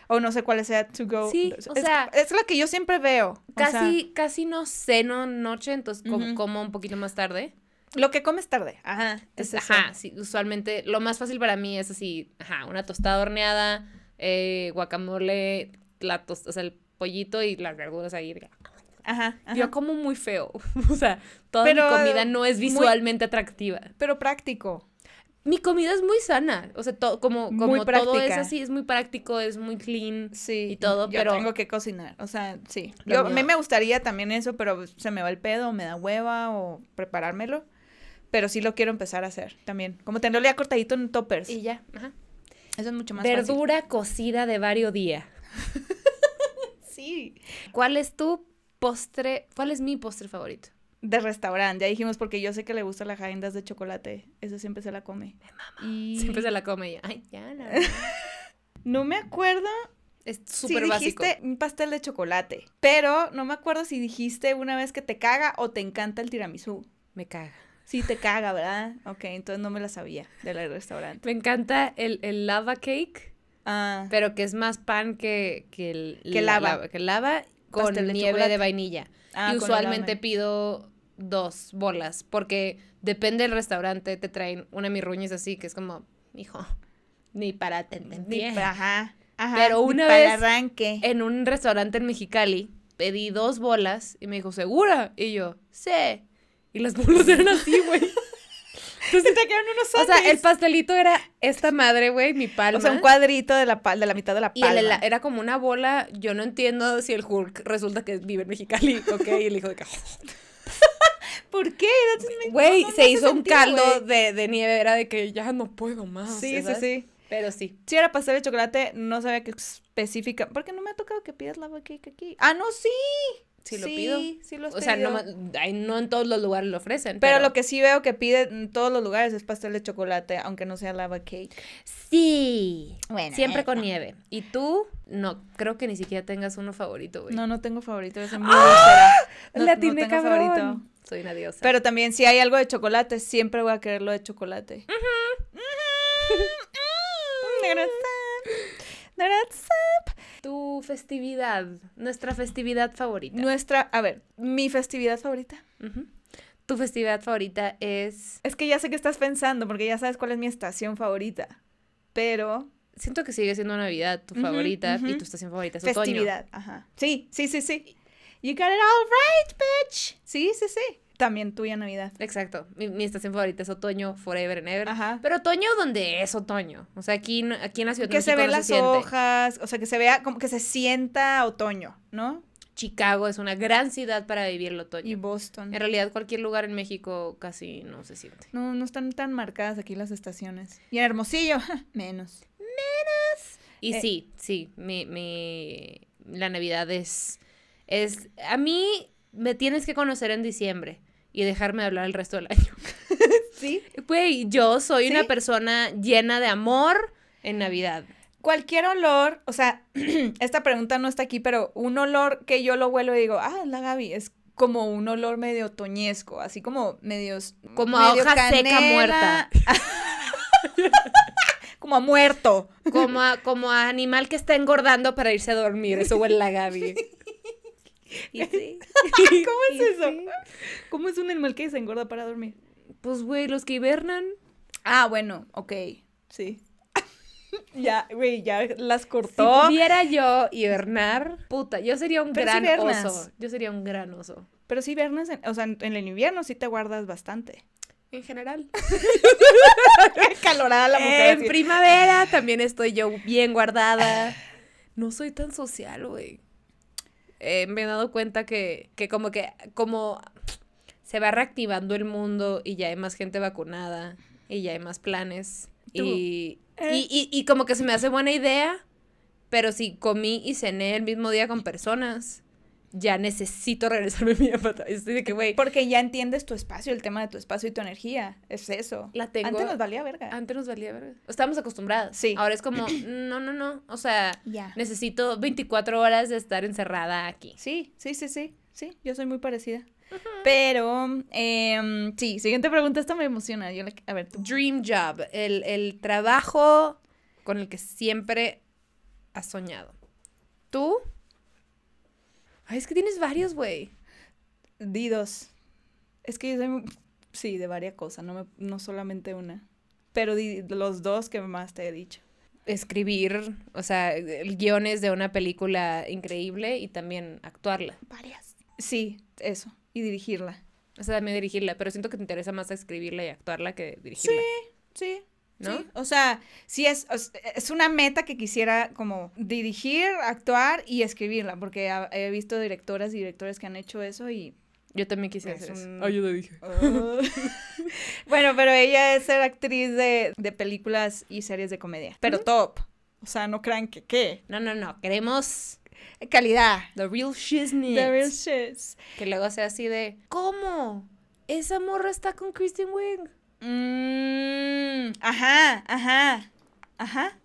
O no sé cuál sea to go. Sí, es, o sea- es lo que yo siempre veo. o sea, Casi, casi no ceno noche, entonces com- Ujú. como un poquito más tarde. lo que comes tarde. Ajá. es eso. ajá, sí, usualmente lo más fácil para mí es así, ajá, una tostada horneada, eh, guacamole, la tos- o sea, el pollito y las verduras ahí. Ajá. ajá. Yo como muy feo, o sea, toda Pero, mi comida no es muy- visualmente atractiva. Pero práctico. Mi comida es muy sana, o sea, to- como, como Muy todo es así, es muy práctico, es muy clean. Sí. y todo, yo pero- tengo que cocinar. O sea, sí. Yo, a mí me gustaría también eso, pero se me va el pedo, me da hueva o preparármelo. Pero sí lo quiero empezar a hacer también. Como tenerlo ya cortadito en toppers. Y ya, ajá. Eso es mucho más fácil. Verdura cocida de varios días. Sí. ¿Cuál es tu postre, cuál es mi postre favorito? De restaurante, ya dijimos, porque yo sé que le gusta la jaindas de chocolate. Esa siempre se la come. Y Siempre se la come ay, ya, no. no me acuerdo Es si súper básico. dijiste un pastel de chocolate. Pero no me acuerdo si dijiste una vez que te caga o te encanta el tiramisú. Me caga. Sí, te caga, ¿verdad? Ok, entonces no me la sabía del restaurante. Me encanta el, el lava cake, Ah, pero que es más pan que, que el Que lava. la- que lava con de nieve chocolate. de vainilla. ah, y usualmente pido dos bolas, porque depende del restaurante, te traen una mirruña así, que es como, hijo, ni para te entendí. Ajá, ajá. Pero una vez- arranque. En un restaurante en Mexicali, pedí dos bolas y me dijo, ¿segura? Y yo, sí. Y las bolas eran así, güey. Entonces te quedaron unos O sea, el pastelito era esta madre, güey, mi palma. O sea, un cuadrito de la, pal- de la mitad de la Y palma. el era como una bola, yo no entiendo si el Hulk resulta que vive en Mexicali, ok, y el hijo de ¿Por qué? Güey, no- no se hizo un sentido, caldo de, de nieve, era de que ya no puedo más. Sí, sí, ¿sabes? sí. Pero sí. Si era pastel de chocolate, no sabía qué específica. Porque no me ha tocado que pidas lava cake aquí. Ah, no, sí. Sí lo pido. Sí, lo has O sea, no, no en todos los lugares lo ofrecen. Pero, Pero, lo que sí veo que pide en todos los lugares es pastel de chocolate, aunque no sea lava cake. Sí. Bueno, Siempre con nieve. Y tú, no, creo que ni siquiera tengas uno favorito, güey. No, no tengo favorito. Soy muy grosera. No- La cabrón. favorito. Soy una diosa. Pero también si hay algo de chocolate, siempre voy a querer lo de chocolate. tu festividad, nuestra festividad favorita. Nuestra, a ver, mi festividad favorita. Tu festividad favorita es... Es que ya sé que estás pensando, porque ya sabes cuál es mi estación favorita. Pero Siento que sigue siendo Navidad tu favorita y tu estación favorita es otoño. festividad, ajá. Sí, sí, sí, sí. You got it all right, bitch. Sí, sí, sí. También tuya Navidad. Exacto. Mi, mi estación favorita es otoño, forever and ever. Ajá. Pero otoño donde es otoño. O sea, aquí, no- aquí en la ciudad de Que se México ve no las hojas, o sea, que se vea como que se sienta otoño, ¿no? Chicago es una gran ciudad para vivir el otoño. Y Boston. En realidad, cualquier lugar en México casi no se siente. No, no están tan marcadas aquí las estaciones. Y en Hermosillo, menos. Y Eh. sí, sí, mi, mi, la Navidad es, es, a mí me tienes que conocer en diciembre y dejarme de hablar el resto del año. Sí. Güey, yo soy ¿Sí? una persona llena de amor en Navidad. Cualquier olor, o sea, esta pregunta no está aquí, pero un olor que yo lo huelo y digo, ah, es la Gaby, es como un olor medio otoñesco, así como medios... Como a medio hoja seca muerta. como a muerto. Como a, como a animal que está engordando para irse a dormir. Eso huele la Gaby. Y sí. ¿Cómo es Y eso? sí. ¿Cómo es un animal que se engorda para dormir? Pues, güey, los que hibernan. Ah, bueno, ok, sí. ya, güey, ya las Si cortó. pudiera yo hibernar, puta, yo sería un Pero gran hibernas. oso. Yo sería un gran oso. Pero sí, vernas, en- o sea, en el invierno sí te guardas bastante. En general. Calorada la en primavera también estoy yo bien guardada. No soy tan social, güey. Eh, me he dado cuenta que, que como que como se va reactivando el mundo y ya hay más gente vacunada y ya hay más planes. Y, eh. y, y- y como que se me hace buena idea, pero si comí y cené el mismo día con personas, ya necesito regresarme a mi apata. Estoy de que, güey, Porque ya entiendes tu espacio, el tema de tu espacio y tu energía. Es eso. la tengo. Antes nos valía verga. Antes nos valía ver. Estábamos acostumbradas. Sí. Ahora es como, no, no, no. O sea, necesito 24 horas de estar encerrada aquí. Sí, sí, sí, sí. Sí, yo soy muy parecida. Pero, em, sí, siguiente pregunta. Esta me emociona. Yo la- a ver, tú. Dream job. El, el trabajo con el que siempre has soñado. ¿Tú? Ay, es que tienes varios, güey. Di dos. Es que yo soy, sí, de varias cosas, no, me- no solamente una. Pero di los dos que más te he dicho. Escribir, o sea, guiones de una película increíble y también actuarla. Varias. Sí, eso. Y dirigirla. O sea, también dirigirla, pero siento que te interesa más escribirla y actuarla que dirigirla. Sí. ¿No? Sí, o sea, sí es, es- una meta que quisiera como dirigir, actuar y escribirla, porque he visto directoras y directores que han hecho eso y... Yo también quisiera Es hacer eso. Ay, yo te dije. bueno, pero ella es ser actriz de, de películas y series de comedia, pero top. O sea, no crean que qué. No, no, no. Queremos Calidad. the real shiznit. The real shits. Que luego sea así de, ¿cómo? Esa morra está con Kristen Wiig. Mm, ajá, ajá, ajá.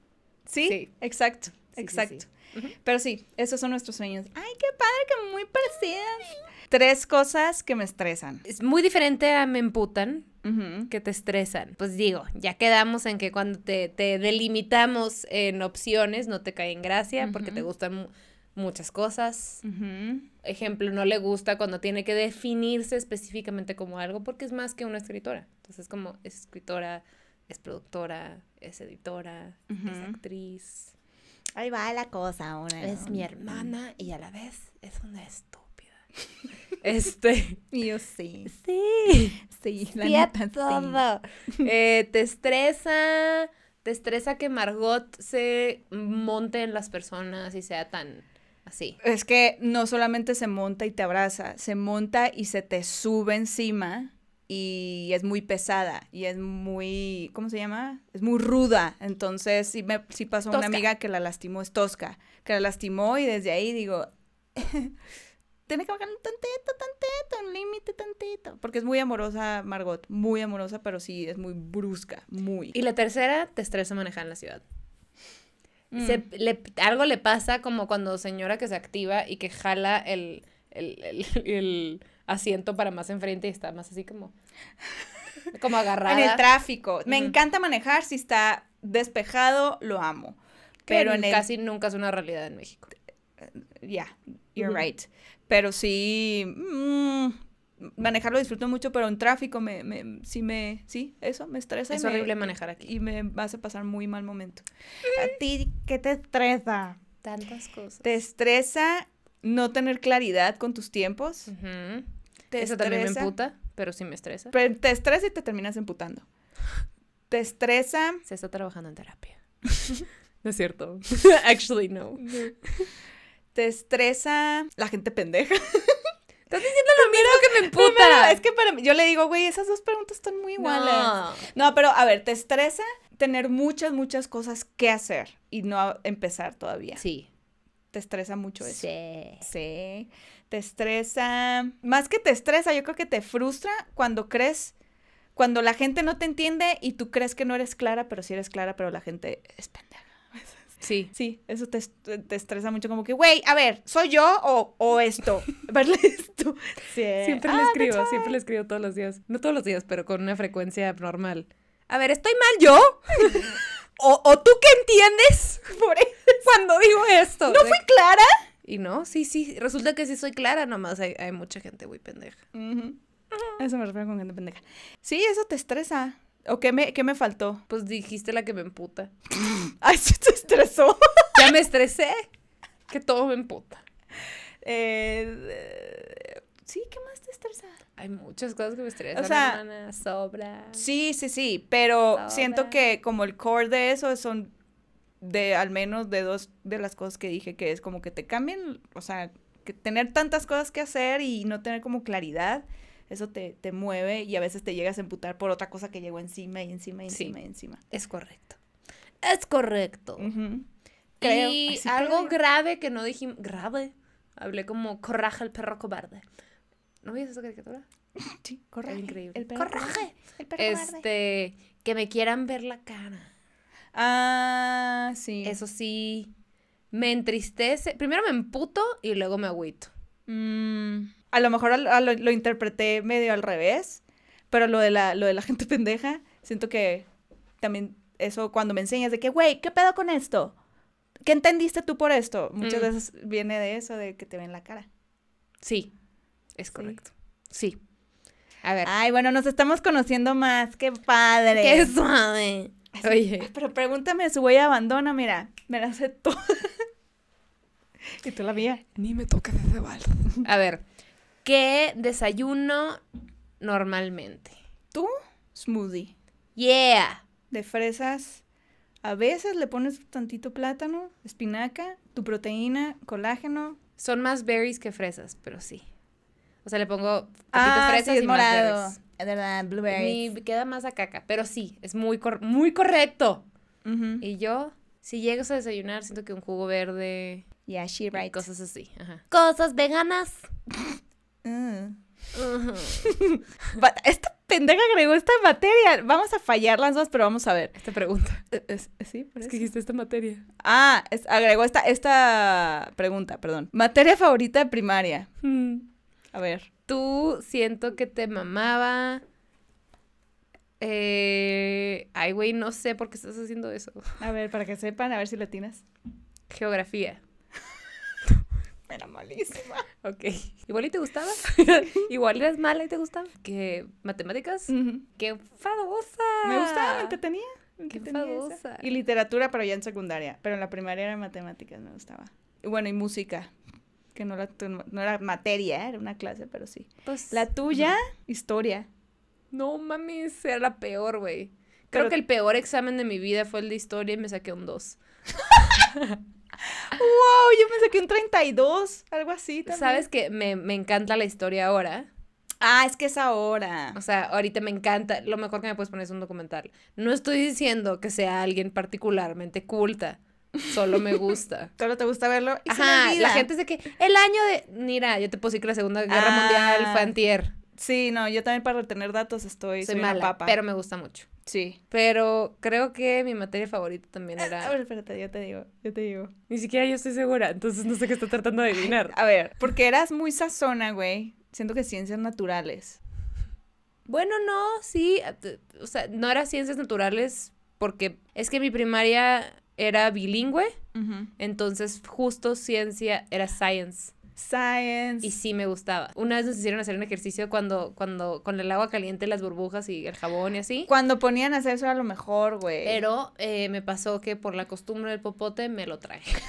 ¿Sí? Sí. exacto, Sí, exacto. sí. Pero sí, esos son nuestros sueños. Ay, qué padre, que muy parecidas. Tres cosas que me estresan. Es muy diferente a me emputan Ujú. que te estresan. Pues digo, ya quedamos en que cuando te, te delimitamos en opciones no te cae en gracia porque te gustan muchas cosas. Ejemplo, no le gusta cuando tiene que definirse específicamente como algo porque es más que una escritora. Entonces, como es escritora, es productora, es editora, es actriz. Ahí va la cosa ahora. Es mi hermana y a la vez es una estúpida. este. Y yo sí. Sí. Sí, la Sí, neta, sí. todo. Eh, te estresa. Te estresa que Margot se monte en las personas y sea tan así. Es que no solamente se monta y te abraza, se monta y se te sube encima y es muy pesada y es muy, ¿cómo se llama? Es muy ruda. Entonces sí, me, sí pasó una Tosca. amiga que la lastimó, es tosca, que la lastimó y desde ahí digo, tiene que bajar un tantito, tantito, un límite tantito. Porque es muy amorosa Margot, muy amorosa, pero sí es muy brusca, muy. Y la tercera, te estresa manejar en la ciudad. Mm. Se- le- algo le pasa como cuando señora que se activa y que jala el, el, el- el asiento para más enfrente y está más así como, como agarrada. En el tráfico. Me encanta manejar si está despejado, lo amo. pero Pero en el casi nunca es una realidad en México. Yeah, you're Ujú. right. Pero sí, mm, manejarlo disfruto mucho, pero en tráfico me, me, sí me, sí, eso me estresa. y Es me- horrible manejar aquí. Y me hace pasar muy mal momento. ¿A ti qué te estresa? Tantas cosas. ¿Te estresa no tener claridad con tus tiempos? Ujú. ¿Te Eso también me emputa, pero sí me estresa. Pero te estresa y te terminas emputando. ¿Te estresa? Se está trabajando en terapia. no es cierto. Actually, no. ¿Te estresa la gente pendeja? Estás diciendo lo mismo que me emputa. es que para mí, yo le digo, güey, esas dos preguntas están muy iguales. No. No, pero a ver, ¿te estresa tener muchas, muchas cosas que hacer y no empezar todavía? Sí. ¿Te estresa mucho eso? Sí. Sí. Te estresa. Más que te estresa, yo creo que te frustra cuando crees. Cuando la gente no te entiende y tú crees que no eres clara, pero sí eres clara, pero la gente es pendeja. Sí. Sí, eso te, te estresa mucho como que, güey, a ver, ¿soy yo o, o esto? Verle esto. Sí. Siempre Ah, le escribo, siempre le escribo todos los días. No todos los días, pero con una frecuencia normal. A ver, ¿estoy mal yo? ¿O, o tú qué entiendes Por cuando digo esto? ¿No De- fui clara? Y no, sí, sí, resulta que sí soy clara, nomás hay, hay mucha gente muy pendeja. A Eso me refiero con gente pendeja. Sí, eso te estresa. ¿O qué me, qué me faltó? Pues dijiste la que me emputa. Ay, sí te estresó. Ya me estresé. Que todo me emputa. Eh, eh, sí, ¿qué más te estresa? Hay muchas cosas que me estresan, O sea, hermana. Sobra. Sí, sí, sí, pero Sobra. siento que como el core de eso son de al menos de dos de las cosas que dije, que es como que te cambien, o sea, que tener tantas cosas que hacer y no tener como claridad, eso te, te mueve y a veces te llegas a emputar por otra cosa que llegó encima y encima y Sí. encima y encima. Es correcto. Es correcto. Creo. Y algo creo. grave que no dijimos. Grave. Hablé como coraje el perro cobarde. ¿No viste esa caricatura? Sí, coraje. increíble. El perro Coraje. el perro cobarde. Este. Que me quieran ver la cara. Ah, sí. Eso sí. Me entristece. Primero me emputo y luego me agüito. Mm, a lo mejor a lo, lo interpreté medio al revés, pero lo de la, lo de la gente pendeja, siento que también eso cuando me enseñas de que, güey, ¿qué pedo con esto? ¿Qué entendiste tú por esto? Muchas Mm. veces viene de eso, de que te ven la cara. Sí. Es correcto. Sí. A ver. Ay, bueno, nos estamos conociendo más, qué padre. ¡Qué suave! Así- Oye. Pero pregúntame su huella abandona, mira, me la sé toda. y tú la mía. Ni me toca de vals. A ver. ¿Qué desayuno normalmente? ¿Tú? Smoothie. Yeah. de fresas. A veces le pones tantito plátano, espinaca, tu proteína, colágeno. Son más berries que fresas, pero sí. O sea, le pongo Ah, fresas sí, es y más morado. berries. Es verdad, blueberries. Mi- queda más a caca, pero sí, es muy, cor- muy correcto. Y yo, si llegas a desayunar, siento que un jugo verde Yeah, she y right. cosas así. Ajá. Cosas veganas. Mm. Esta pendeja agregó esta materia. Vamos a fallar las dos, pero vamos a ver. Esta pregunta. Eh, es- sí, por Es eso. que dijiste esta materia. Ah, es- agregó esta, esta pregunta, perdón. Materia favorita de primaria. Hmm. A ver. Tú siento que te mamaba. Eh... Ay, güey, no sé por qué estás haciendo eso. A ver, para que sepan, a ver si latinas. Geografía. Era malísima. Ok. ¿Igual y te gustaba? ¿Igual eras mala y te gustaba? ¿Qué? ¿Matemáticas? ¡Qué fadosa! Me gustaba, me entretenía. me Qué fadosa. Y literatura, pero ya en secundaria. Pero en la primaria era matemáticas, me gustaba. Y bueno, y música. Que no, la, no era materia, era una clase, pero sí. Pues, La tuya, historia. No mames, era la peor, güey. Creo Pero- que el peor examen de mi vida fue el de historia y me saqué un 2. ¡Wow! Yo me saqué un 32, algo así también. ¿Sabes que me, me encanta la historia ahora? Ah, es que es ahora. O sea, ahorita me encanta. Lo mejor que me puedes poner es un documental. No estoy diciendo que sea alguien particularmente culta. Solo me gusta. ¿Solo te gusta verlo? Y se me Ajá, la gente es de que el año de... Mira, yo te puedo decir que la Segunda Guerra Ah. Mundial fue antier. Sí, no, yo también para retener datos estoy... Soy, Soy, una papa. pero me gusta mucho. Sí. Pero creo que mi materia favorita también A era... ver, espérate, yo te digo, yo te digo. Ni siquiera yo estoy segura, entonces no sé qué está tratando de adivinar. A ver, porque eras muy sazona, güey. Siento que ciencias naturales. Bueno, no, sí. a- t- O sea, no era ciencias naturales porque es que mi primaria era bilingüe, entonces justo ciencia era science. Science. Y sí me gustaba. Una vez nos hicieron hacer un ejercicio cuando, cuando con el agua caliente, las burbujas y el jabón y así. Cuando ponían a hacer eso era lo mejor, güey. Pero eh, me pasó que por la costumbre del popote me lo traje.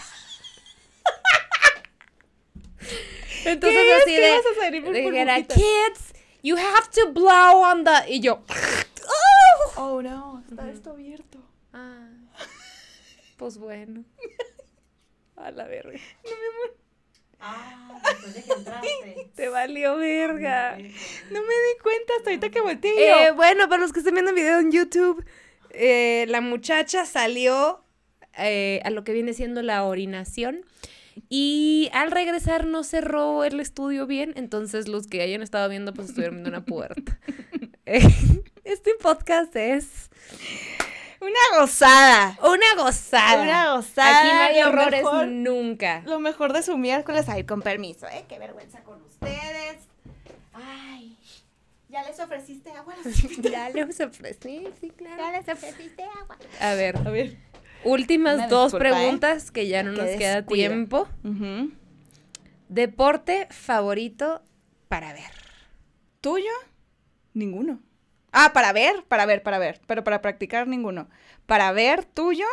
Entonces ¿Qué así ¿Qué de, vas a salir por de era, kids, you have to blow on the... Y yo, Oh, no, está esto abierto. ah, pues bueno. A la verga. Ah, después de que entraste. Te valió verga. No me di cuenta hasta ahorita que volteé Eh, bueno, para los que estén viendo el video en YouTube, eh, la muchacha salió eh, a lo que viene siendo la orinación. Y al regresar no cerró el estudio bien, entonces los que hayan estado viendo pues estuvieron viendo una puerta. Eh, este podcast es Una gozada. Una gozada. Una gozada. Aquí no hay lo errores mejor- nunca. Lo mejor de su miércoles, ay, con permiso, ¿eh? Qué vergüenza con ustedes. Ay, ¿ya les ofreciste agua? Ya les ofrecí, sí, claro. ¿Ya les ofreciste agua? A ver, A ver. últimas Una dos disculpa, ¿eh? preguntas que ya no Qué nos queda tiempo. Deporte favorito para ver. ¿Tuyo? Ninguno. Ah, para ver, para ver, para ver, pero para practicar ninguno. Para ver, tuyo.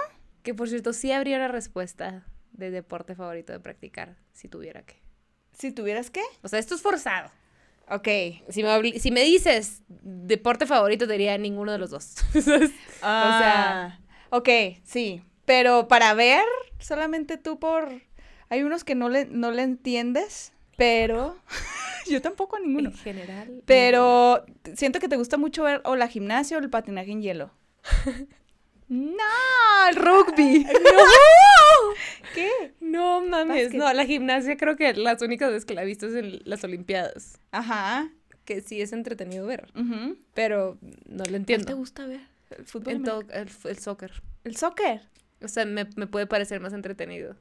Que por cierto, sí habría una respuesta de deporte favorito de practicar, si tuviera que. Si tuvieras qué. O sea, esto es forzado. Ok. Si me, si me dices deporte favorito, te diría ninguno de los dos. Ah, ok, sí. Pero para ver, solamente tú por... Hay unos que no le, no le entiendes, pero... Yo tampoco a ninguno. en general. Pero siento que te gusta mucho ver o la gimnasia o el patinaje en hielo. no, el rugby. ¿Qué? No mames, no, la gimnasia creo que las únicas veces que la he visto es en las Olimpiadas. Ajá. Que sí es entretenido ver, ujú. pero no lo ¿Qué entiendo. te gusta ver? El fútbol. Todo- el, el soccer. El soccer. O sea, me, me puede parecer más entretenido.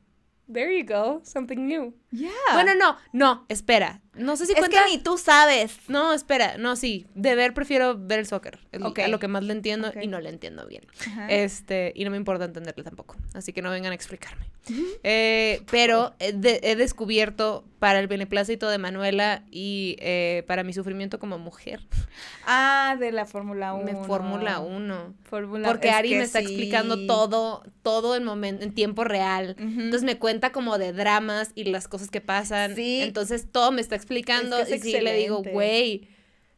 There you go, something new. Ya. Bueno, no, no, espera. No sé si es cuenta. que ni tú sabes. No, espera, no, sí. De ver prefiero ver el soccer. el- Ok. A lo que más le entiendo y no le entiendo bien. Ajá. Este, y no me importa entenderle tampoco. Así que no vengan a explicarme. Eh, pero he, de- he descubierto para el beneplácito de Manuela y eh, para mi sufrimiento como mujer, Ah, de la Fórmula 1. me Fórmula 1. Fórmula Porque es Ari me está sí. explicando todo, todo en momento, en tiempo real. Entonces me cuenta como de dramas y las cosas que pasan. Sí. Entonces todo me está explicando. Es que es y sí le digo, güey,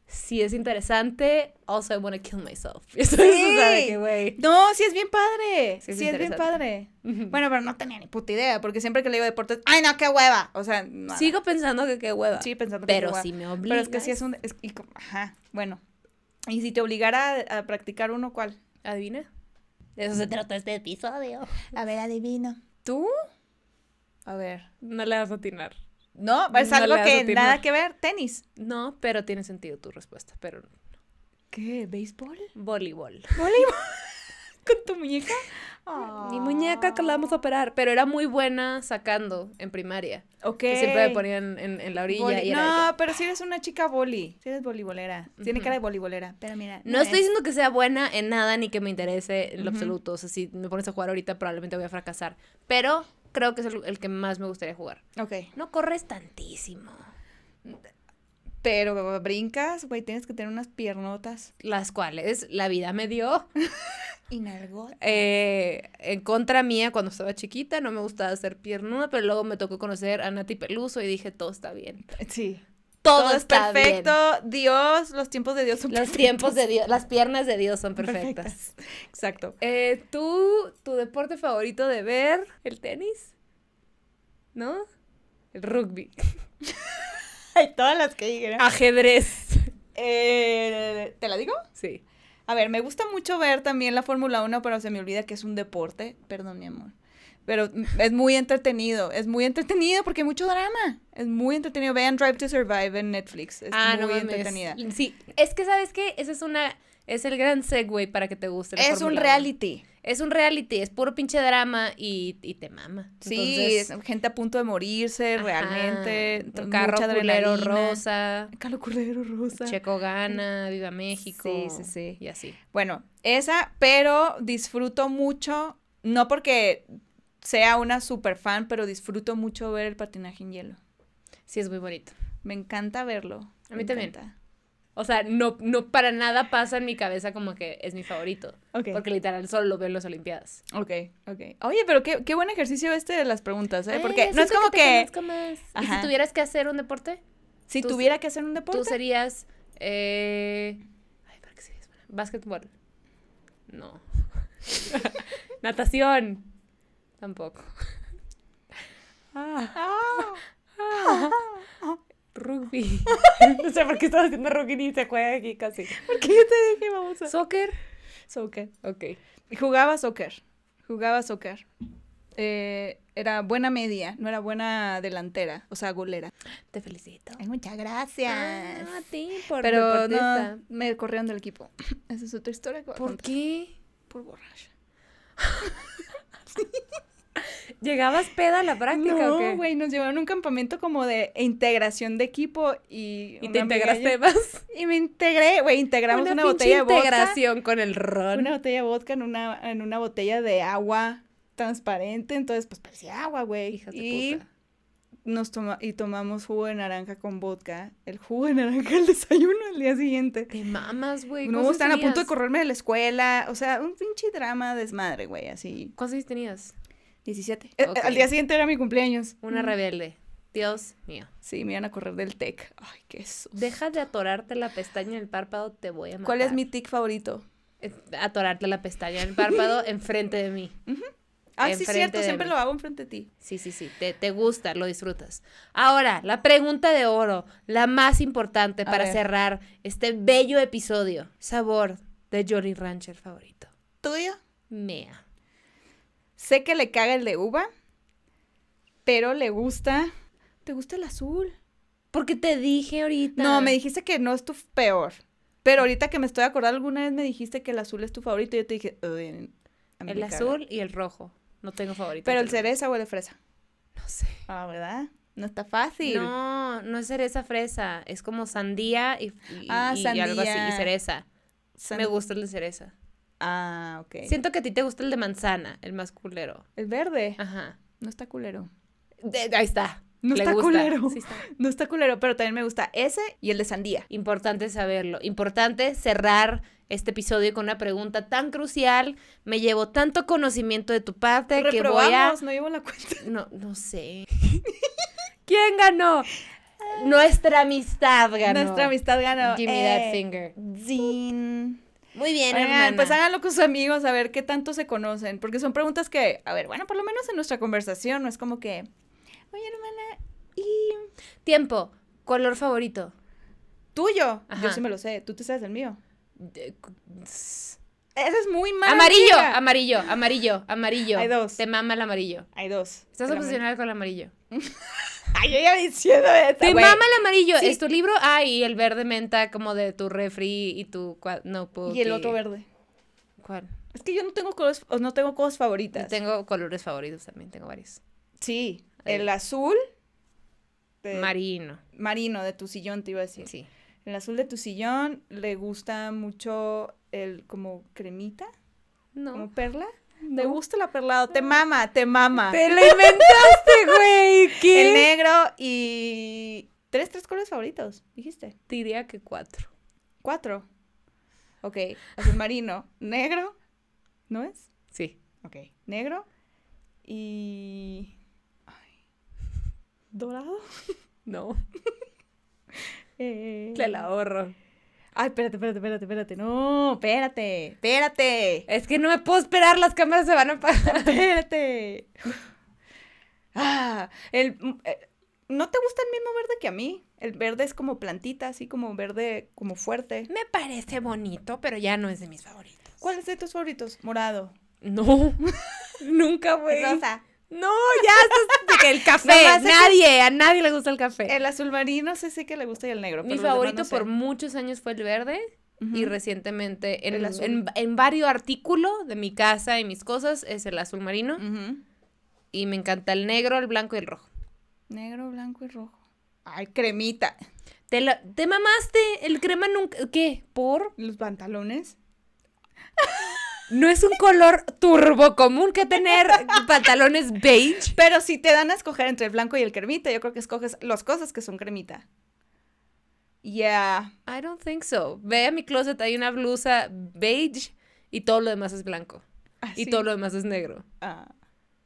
si es interesante, also I wanna kill myself. Eso, eso sabe que, güey. No, sí es bien padre. Sí, Sí, es es, bien padre. Bueno, pero no tenía ni puta idea, porque siempre que le digo deportes, ay, no, qué hueva. O sea. Sigo pensando que qué hueva. Sí, pensando que Pero qué hueva. si me Pero obligas. es que sí es un... es- y ajá, bueno. Y si te obligara a, a practicar uno, ¿cuál? ¿Adivina? De eso se trata este episodio. A ver, adivino. ¿Tú? A ver. No le vas a atinar. No, es No algo que nada que ver. Tenis. No, pero tiene sentido tu respuesta. Pero ¿Qué? ¿Béisbol? voleibol. ¿Voleibol? ¿Con tu muñeca? Mi muñeca que la vamos a operar. Pero era muy buena sacando en primaria. Ok. Que siempre me ponían en, en la orilla. Y era no, pero si eres una chica boli. Si eres voleibolera. Tiene Ujú. cara de voleibolera. Pero mira. No estoy es. diciendo que sea buena en nada ni que me interese en lo absoluto. O sea, si me pones a jugar ahorita probablemente voy a fracasar. Pero creo que es el, el que más me gustaría jugar. Ok. No corres tantísimo. Pero brincas, güey, tienes que tener unas piernotas. Las cuales la vida me dio Y nalgot. eh, en contra mía cuando estaba chiquita. No me gustaba hacer piernuda, pero luego me tocó conocer a Nati Peluso y dije, todo está bien. Sí. Todo, Todo, es está perfecto. bien. Dios, los tiempos de Dios son Los perfectos. tiempos de Dios, las piernas de Dios son perfectas. Exacto. Eh, ¿Tú, tu deporte favorito de ver? ¿El tenis? ¿No? El rugby. Hay todas las que digan. Ajedrez. Eh, ¿Te la digo? Sí. A ver, me gusta mucho ver también la Fórmula 1, pero se me olvida que es un deporte. Perdón, mi amor. Pero es muy entretenido. Es muy entretenido porque hay mucho drama. Es muy entretenido. Vean Drive to Survive en Netflix. Es ah, no muy mames. entretenida. Sí, es que ¿sabes qué? Esa es una es el gran segue para que te guste la Es un Fórmula 1. reality. Es un reality, es puro pinche drama y, y te mama. Sí, Entonces, es gente a punto de morirse, ajá, realmente. carro culero rosa. Carro culero rosa. Checo gana, viva México. Sí, sí, sí. Y así. Bueno, esa, pero disfruto mucho, no porque sea una super fan, pero disfruto mucho ver el patinaje en hielo. Sí, es muy bonito. Me encanta verlo. A mí me también. encanta. O sea, no, no para nada pasa en mi cabeza como que es mi favorito. Ok. Porque literal solo lo veo en las Olimpiadas. Ok, ok. Oye, pero qué, qué buen ejercicio este de las preguntas, ¿eh? Porque Eh, no es como que, más. ¿Y si tuvieras que hacer un deporte? si tú- tuviera que hacer un Tú deporte. serías. Eh... Ay, ¿para qué serías? Básquetbol. No. Natación. Tampoco. Ah. Rugby. no sé por qué estaba haciendo rugby ni se juega aquí casi. Porque yo te dije, vamos a... Soccer. Soccer. Ok. Jugaba soccer. Jugaba soccer. Eh, era buena media, no era buena delantera, o sea, golera. Te felicito. Ay, muchas gracias. Ah, a ti por Pero deportista. no, me corrieron del equipo. Esa es otra historia que voy a ¿Por contar. qué? por borracha. ¿Llegabas peda a la práctica o qué? No, güey, nos llevaron a un campamento como de integración de equipo y... ¿Y te integraste más? Y me integré, güey, integramos una, botella de vodka. integración con el ron. Una botella de vodka en una, en una botella de agua transparente, entonces pues parecía agua, güey. Hijas de Y puta. Nos toma y tomamos jugo de naranja con vodka, el jugo de naranja al desayuno al día siguiente. Te mamas, güey. No, ¿Cuántos están a punto de tenías? correrme de la escuela, o sea, un pinche drama desmadre, güey, así. ¿Cuántos años tenías? 17. Eh, Ok. Al día siguiente era mi cumpleaños. Una rebelde. Dios mío. Sí, me iban a correr del TEC. Ay, qué eso. Deja de atorarte la pestaña en el párpado, te voy a matar. ¿Cuál es mi tic favorito? Eh, Atorarte la pestaña en el párpado enfrente de mí. Ah, sí, cierto, siempre lo hago enfrente de ti. Sí, sí, sí. Te, te gusta, lo disfrutas. Ahora, la pregunta de oro, la más importante A para ver. cerrar este bello episodio. Sabor de Jolly Rancher favorito. ¿Tuyo? Mea. Sé que le caga el de uva, pero le gusta. ¿Te gusta el azul? Porque te dije ahorita. No, me dijiste que no es tu peor. Pero ahorita que me estoy acordando, alguna vez me dijiste que el azul es tu favorito y yo te dije, "Uy, a mí El me caga". azul y el rojo. No tengo favorito. Pero el cereza o el de fresa. No sé. Ah, ¿verdad? No está fácil. No, no es cereza fresa. Es como sandía y, y- Ah, y algo así. Y sandía. cereza. San- Me gusta el de cereza. Ah, ok. Siento que a ti te gusta el de manzana, el más culero. El verde. Ajá. No está culero. De- ahí está. No Le está gusta. culero. Sí está. No está culero, pero también me gusta ese y el de sandía. Importante saberlo. Importante cerrar este episodio con una pregunta tan crucial. Me llevo tanto conocimiento de tu parte que voy a... No llevo la cuenta. No, no sé. ¿Quién ganó? Nuestra amistad ganó. Nuestra amistad ganó. Give me Eh, that finger. Zin. Muy bien, Oigan, hermana. pues háganlo con sus amigos a ver qué tanto se conocen, porque son preguntas que, a ver, bueno, por lo menos en nuestra conversación no es como que, oye hermana, ¿y Tiempo. Color favorito. tuyo? Ajá. Yo sí me lo sé, tú te sabes el mío. Esa es muy mala. Amarillo, amiga. amarillo, amarillo, amarillo. Hay dos. Te mama el amarillo. Hay dos. Estás El obsesionada con el amarillo. Ay, yo ya diciendo esta, Te güey. mama el amarillo. Sí. ¿Es tu libro? Ah, y el verde menta como de tu refri y tu cua- notebook. Y el otro verde. ¿Cuál? Es que yo no tengo colores, no tengo cosas favoritas. Tengo colores favoritos también, tengo varios. Sí, Ahí. el azul. de- Marino, marino de tu sillón, te iba a decir. sí. El azul de tu sillón le gusta mucho el como cremita, como No. perla. ¿Te gusta el aperlado? Te mama, te mama. ¡Te lo inventaste, güey! ¿Qué? El negro y... ¿Tres, tres colores favoritos? Dijiste. Diría que cuatro. Cuatro. Ok, azul marino. Negro. ¿No es? Sí. Ok. Negro. Y... ay, ¿Dorado? No. Eh, Te la ahorro. Ay, espérate, espérate, espérate, espérate. No, espérate, espérate. Es que no me puedo esperar, las cámaras se van a apagar. Espérate. Ah, el, mm, eh, ¿no te gusta el mismo verde que a mí? El verde es como plantita, así como verde, como fuerte. Me parece bonito, pero ya no es de mis favoritos. ¿Cuál es de tus favoritos? Morado. No. Nunca, güey. Rosa. No, ya estás de que el café. Nomás nadie, a nadie le gusta el café. El azul marino sé sí que le gusta y el negro. Mi pero favorito no sé. por muchos años fue el verde. Y recientemente, en, El azul. en, en varios artículos de mi casa y mis cosas, es el azul marino. Y me encanta el negro, el blanco y el rojo. Negro, blanco y rojo. Ay, cremita. Te, la- te mamaste, el crema nunca... ¿Qué? ¿Por? Los pantalones. No es un color turbo común que tener pantalones beige. Pero si te dan a escoger entre el blanco y el cremita, yo creo que escoges las cosas que son cremita. Yeah. I don't think so. Ve a mi closet, hay una blusa beige y todo lo demás es blanco. Y Así. todo lo demás es negro. Ah,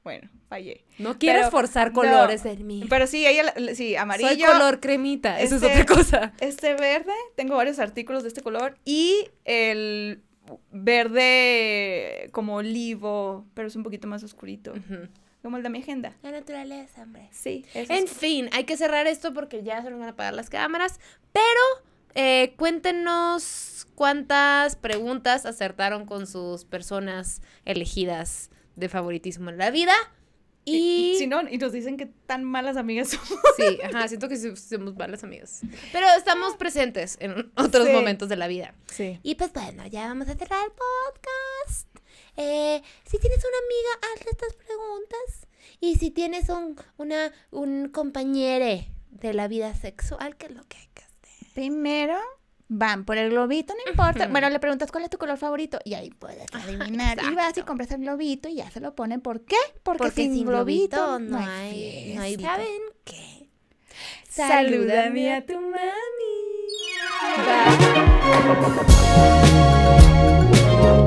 bueno, fallé. No quieres Pero- forzar no, colores en mí. Pero sí, ella, la- sí, amarillo. Soy color cremita, eso este- es otra cosa. Este verde, tengo varios artículos de este color. Y el verde como olivo, pero es un poquito más oscurito. Ujú. Como el de mi agenda. La naturaleza, hombre. Sí, ese En es- fin, hay que cerrar esto porque ya se nos van a apagar las cámaras. Pero eh, cuéntenos cuántas preguntas acertaron con sus personas elegidas de favoritismo en la vida. Y. Si no, y nos dicen que tan malas amigas somos. Sí, ajá, siento que somos malas amigas. Pero estamos presentes en otros Sí. momentos de la vida. Sí. Y pues bueno, ya vamos a cerrar el podcast. eh, si tienes una amiga, hazle estas preguntas. Y si tienes un, una, un compañero de la vida sexual, ¿qué es lo que hay que hacer? Primero van por el globito, no importa. Bueno, le preguntas cuál es tu color favorito y ahí puedes adivinar. y vas y compras el globito y ya se lo ponen. ¿Por qué? Porque, Porque sin, sin globito, globito no, no hay, no hay. ¿Saben qué? Salúdame a tu mami. Bye.